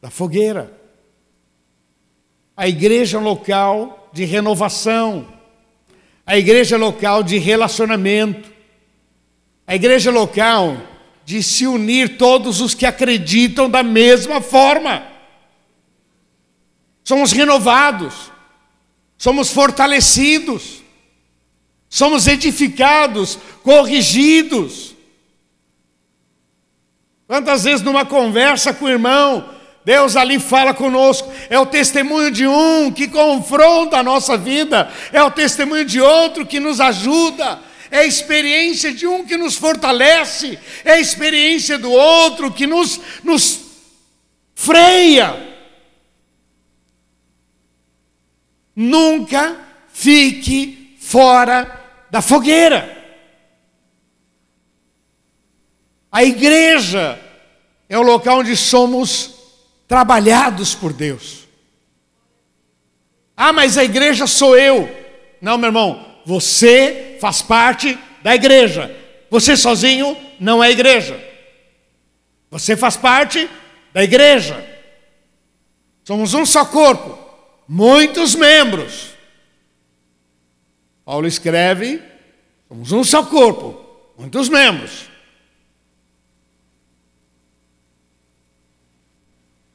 da fogueira. A igreja local de renovação. A igreja local de relacionamento. A igreja local de se unir todos os que acreditam da mesma forma. Somos renovados, somos fortalecidos, somos edificados, corrigidos. Quantas vezes numa conversa com o irmão, Deus ali fala conosco, é o testemunho de um que confronta a nossa vida, é o testemunho de outro que nos ajuda, é a experiência de um que nos fortalece, é a experiência do outro que nos, nos freia. Nunca fique fora da fogueira. A igreja é o local onde somos trabalhados por Deus. Ah, mas a igreja sou eu. Não, meu irmão, você faz parte da igreja. Você sozinho não é igreja. Você faz parte da igreja. Somos um só corpo, muitos membros. Paulo escreve: somos um só corpo, muitos membros.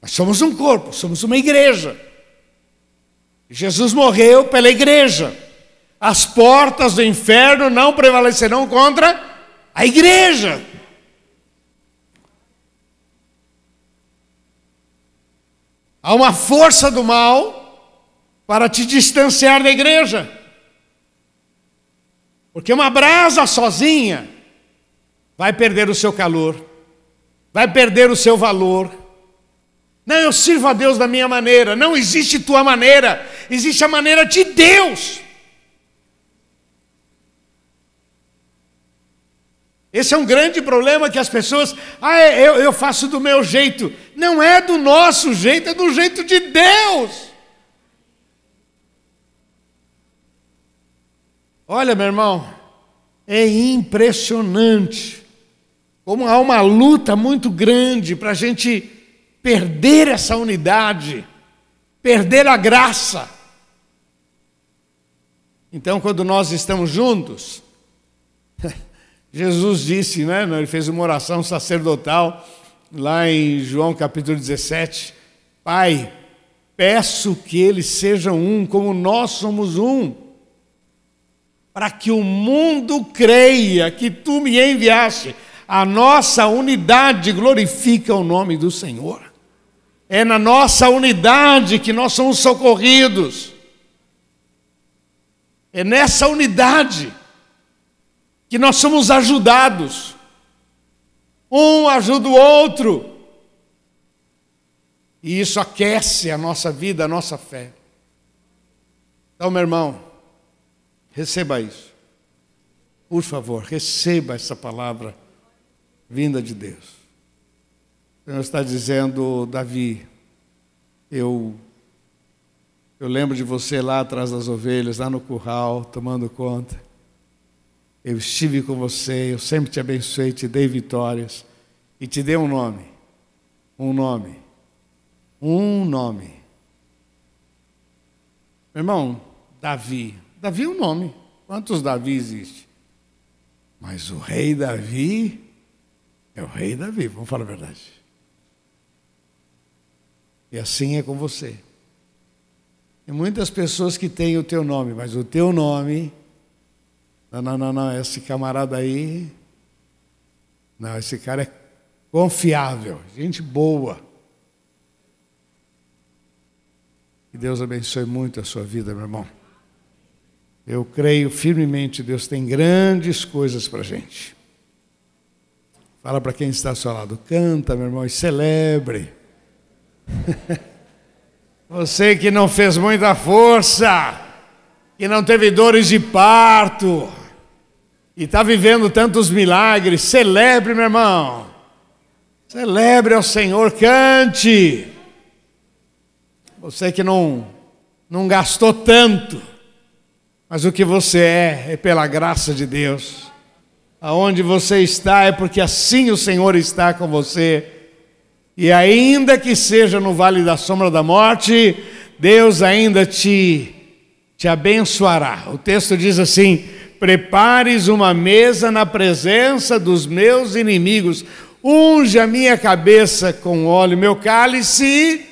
Nós somos um corpo, somos uma igreja. Jesus morreu pela igreja. As portas do inferno não prevalecerão contra a igreja. Há uma força do mal para te distanciar da igreja. Porque uma brasa sozinha vai perder o seu calor, vai perder o seu valor não, eu sirvo a Deus da minha maneira. Não existe tua maneira, existe a maneira de Deus. Esse é um grande problema que as pessoas, ah, é, eu, eu faço do meu jeito. Não é do nosso jeito, é do jeito de Deus. Olha, meu irmão, é impressionante como há uma luta muito grande para a gente perder essa unidade, perder a graça. Então, quando nós estamos juntos, Jesus disse, né? Ele fez uma oração sacerdotal lá em João capítulo 17: Pai, peço que eles sejam um, como nós somos um, para que o mundo creia que tu me enviaste. A nossa unidade glorifica o nome do Senhor. É na nossa unidade que nós somos socorridos. É nessa unidade que nós somos ajudados. Um ajuda o outro. E isso aquece a nossa vida, a nossa fé. Então, meu irmão, receba isso. Por favor, receba essa palavra vinda de Deus. Senhor está dizendo, Davi, eu eu lembro de você lá atrás das ovelhas, lá no curral, tomando conta. Eu estive com você, eu sempre te abençoei, te dei vitórias e te dei um nome. Um nome. Um nome. Meu irmão, Davi. Davi é um nome. Quantos Davi existe? Mas o rei Davi é o rei Davi, vamos falar a verdade. E assim é com você. Tem muitas pessoas que têm o teu nome, mas o teu nome. Não, não, não, não, esse camarada aí. Não, esse cara é confiável, gente boa. Que Deus abençoe muito a sua vida, meu irmão. Eu creio firmemente, Deus tem grandes coisas para a gente. Fala para quem está ao seu lado, canta, meu irmão, e celebre. Você que não fez muita força, que não teve dores de parto, e está vivendo tantos milagres, celebre, meu irmão. Celebre ao Senhor, cante. Você que não, não gastou tanto, mas o que você é, é pela graça de Deus. Aonde você está é porque assim o Senhor está com você e ainda que seja no vale da sombra da morte, Deus ainda te, te abençoará. O texto diz assim: Prepares uma mesa na presença dos meus inimigos, unge a minha cabeça com óleo, meu cálice,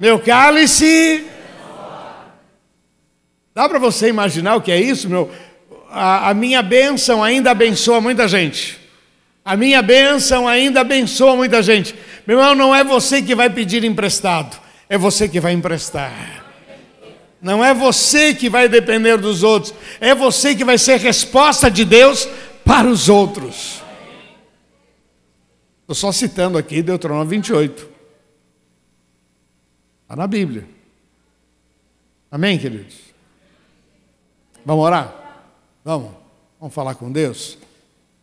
meu cálice. Dá para você imaginar o que é isso, meu? A, a minha bênção ainda abençoa muita gente. A minha bênção ainda abençoa muita gente. Meu irmão, não é você que vai pedir emprestado, é você que vai emprestar. Não é você que vai depender dos outros, é você que vai ser resposta de Deus para os outros. Estou só citando aqui Deuteronômio 28. Está na Bíblia. Amém, queridos? Vamos orar? Vamos? Vamos falar com Deus?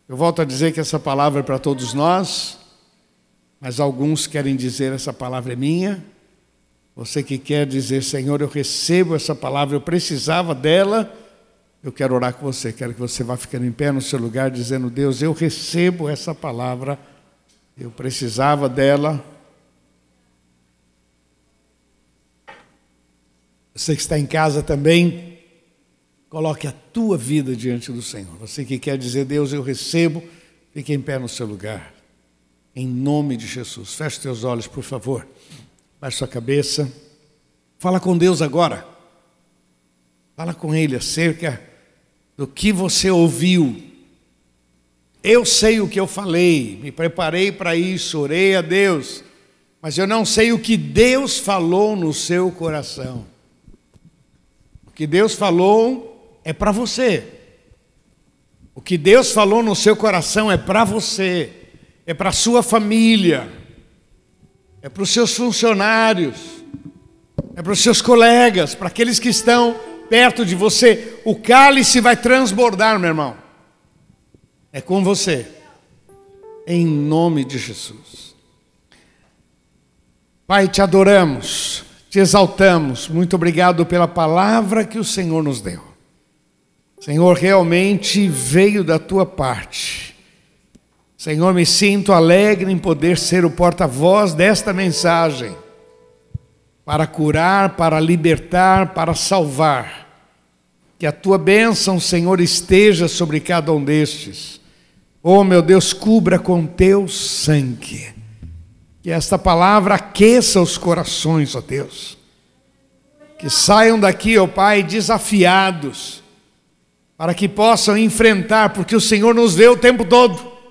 Eu volto a dizer que essa palavra é para todos nós, mas alguns querem dizer essa palavra é minha. Você que quer dizer, Senhor, eu recebo essa palavra, eu precisava dela, eu quero orar com você. Quero que você vá ficando em pé no seu lugar, dizendo: Deus, eu recebo essa palavra, eu precisava dela. Você que está em casa também, Coloque a tua vida diante do Senhor. Você que quer dizer, Deus, eu recebo, fique em pé no seu lugar. Em nome de Jesus. Feche teus olhos, por favor. Baixe sua cabeça. Fala com Deus agora. Fala com Ele acerca do que você ouviu. Eu sei o que eu falei, me preparei para isso, orei a Deus, mas eu não sei o que Deus falou no seu coração. O que Deus falou é para você. O que Deus falou no seu coração é para você, é para a sua família, é para os seus funcionários, é para os seus colegas, para aqueles que estão perto de você. O cálice vai transbordar, meu irmão. É com você, em nome de Jesus. Pai, te adoramos, te exaltamos. Muito obrigado pela palavra que o Senhor nos deu. Senhor, realmente veio da tua parte. Senhor, me sinto alegre em poder ser o porta-voz desta mensagem, para curar, para libertar, para salvar. Que a tua bênção, Senhor, esteja sobre cada um destes. Oh, meu Deus, cubra com teu sangue. Que esta palavra aqueça os corações, ó oh Deus. Que saiam daqui, ó oh Pai, desafiados, para que possam enfrentar, porque o Senhor nos vê o tempo todo.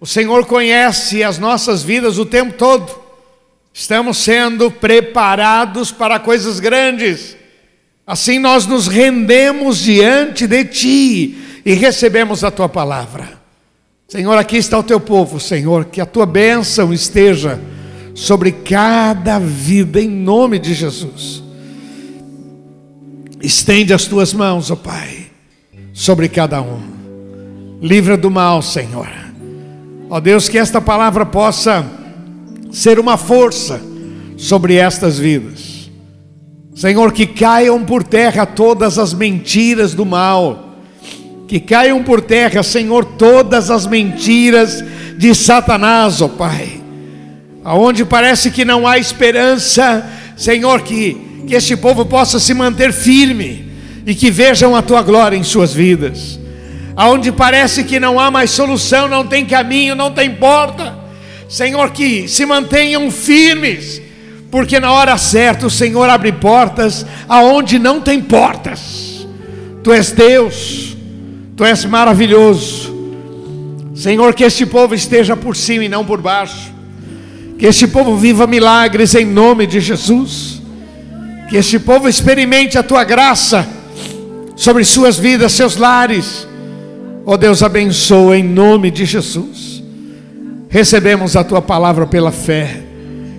O Senhor conhece as nossas vidas o tempo todo. Estamos sendo preparados para coisas grandes. Assim nós nos rendemos diante de Ti e recebemos a Tua palavra. Senhor, aqui está o Teu povo, Senhor, que a Tua bênção esteja sobre cada vida, em nome de Jesus. Estende as Tuas mãos, ó oh Pai, sobre cada um. Livra do mal, Senhor. Ó Deus, que esta palavra possa ser uma força sobre estas vidas. Senhor, que caiam por terra todas as mentiras do mal, que caiam por terra, Senhor, todas as mentiras de Satanás, ó Pai. Aonde parece que não há esperança, Senhor, que, que este povo possa se manter firme e que vejam a tua glória em suas vidas. Aonde parece que não há mais solução, não tem caminho, não tem porta Senhor, que se mantenham firmes, porque na hora certa o Senhor abre portas aonde não tem portas. Tu és Deus, Tu és maravilhoso. Senhor, que este povo esteja por cima e não por baixo. Que este povo viva milagres em nome de Jesus. Que este povo experimente a tua graça sobre suas vidas, seus lares. Oh Deus, abençoa em nome de Jesus. Recebemos a tua palavra pela fé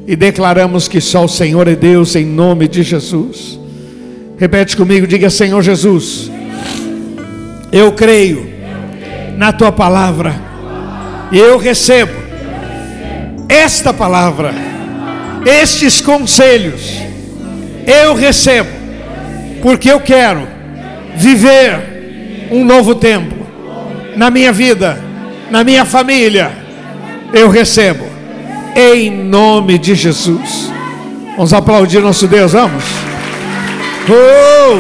e declaramos que só o Senhor é Deus em nome de Jesus. Repete comigo, diga Senhor Jesus, eu creio na tua palavra e eu recebo esta palavra, estes conselhos, eu recebo, porque eu quero viver um novo tempo na minha vida, na minha família eu recebo, em nome de Jesus. Vamos aplaudir nosso Deus, vamos? Oh!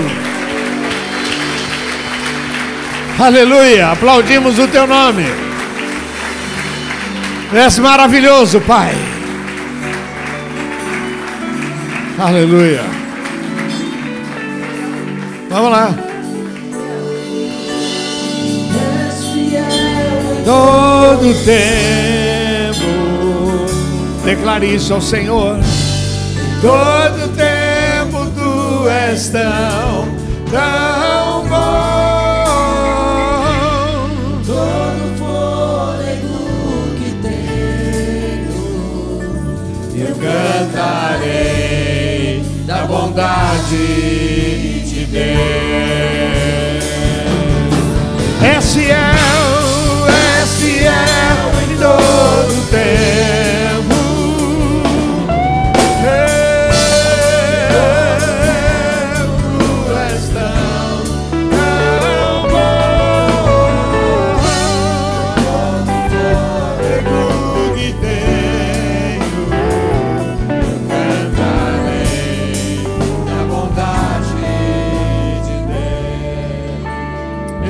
Aleluia, aplaudimos o teu nome. És maravilhoso, Pai. Aleluia. Vamos lá. Todo tempo Declare isso ao Senhor. Todo tempo tu és tão, tão bom. Todo fôlego que tenho, eu cantarei da bondade de Deus. É fiel,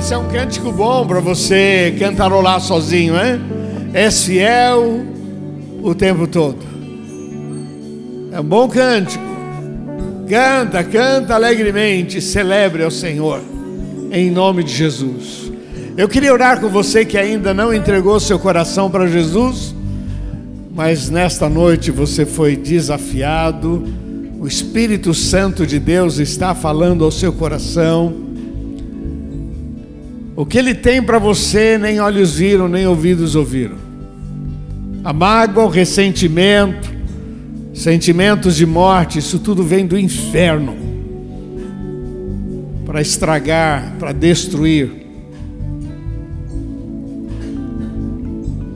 Esse é um cântico bom para você cantarolar sozinho, né? És fiel o tempo todo. É um bom cântico. Canta, canta alegremente, celebre ao Senhor, em nome de Jesus. Eu queria orar com você que ainda não entregou seu coração para Jesus, mas nesta noite você foi desafiado, o Espírito Santo de Deus está falando ao seu coração o que ele tem para você, nem olhos viram, nem ouvidos ouviram. A mágoa, o ressentimento, sentimentos de morte, isso tudo vem do inferno para estragar, para destruir.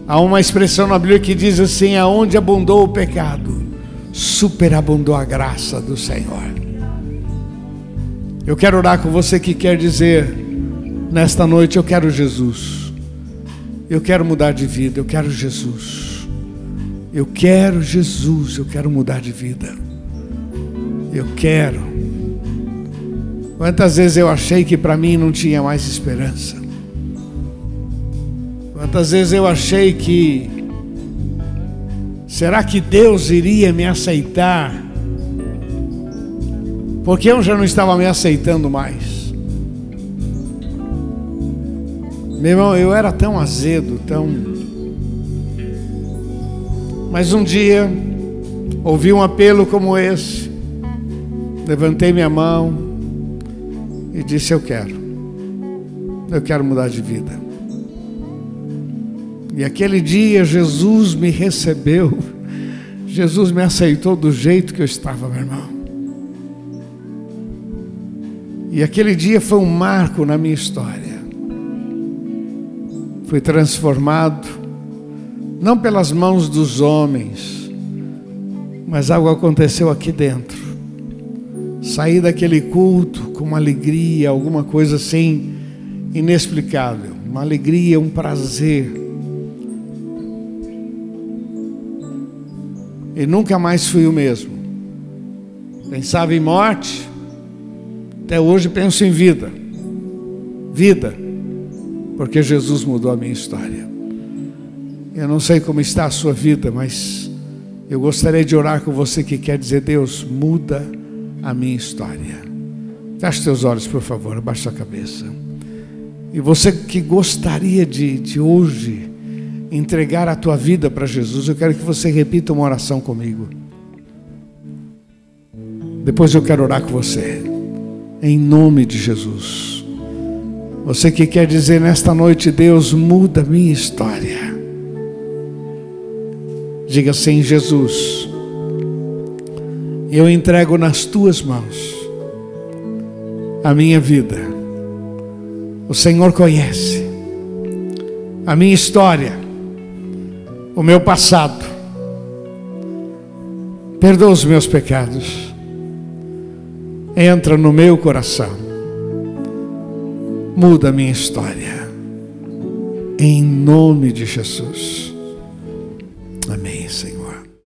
Há uma expressão na Bíblia que diz assim: aonde abundou o pecado, superabundou a graça do Senhor. Eu quero orar com você que quer dizer, Nesta noite eu quero Jesus. Eu quero mudar de vida, eu quero Jesus. Eu quero Jesus, eu quero mudar de vida. Eu quero. Quantas vezes eu achei que para mim não tinha mais esperança? Quantas vezes eu achei que será que Deus iria me aceitar? Porque eu já não estava me aceitando mais. Meu irmão, eu era tão azedo, tão. Mas um dia, ouvi um apelo como esse, levantei minha mão e disse: Eu quero, eu quero mudar de vida. E aquele dia Jesus me recebeu, Jesus me aceitou do jeito que eu estava, meu irmão. E aquele dia foi um marco na minha história. Fui transformado, não pelas mãos dos homens, mas algo aconteceu aqui dentro. Saí daquele culto com uma alegria, alguma coisa assim inexplicável, uma alegria, um prazer. E nunca mais fui o mesmo. Pensava em morte, até hoje penso em vida. Vida, porque Jesus mudou a minha história. Eu não sei como está a sua vida, mas eu gostaria de orar com você que quer dizer: Deus, muda a minha história. Feche seus olhos, por favor, abaixe a cabeça. E você que gostaria de, de hoje entregar a tua vida para Jesus, eu quero que você repita uma oração comigo. Depois eu quero orar com você em nome de Jesus. Você que quer dizer nesta noite, Deus muda minha história. Diga assim, Jesus, eu entrego nas tuas mãos a minha vida. O Senhor conhece a minha história, o meu passado. Perdoa os meus pecados entra no meu coração, muda a minha história, em nome de Jesus. Amém, Senhor.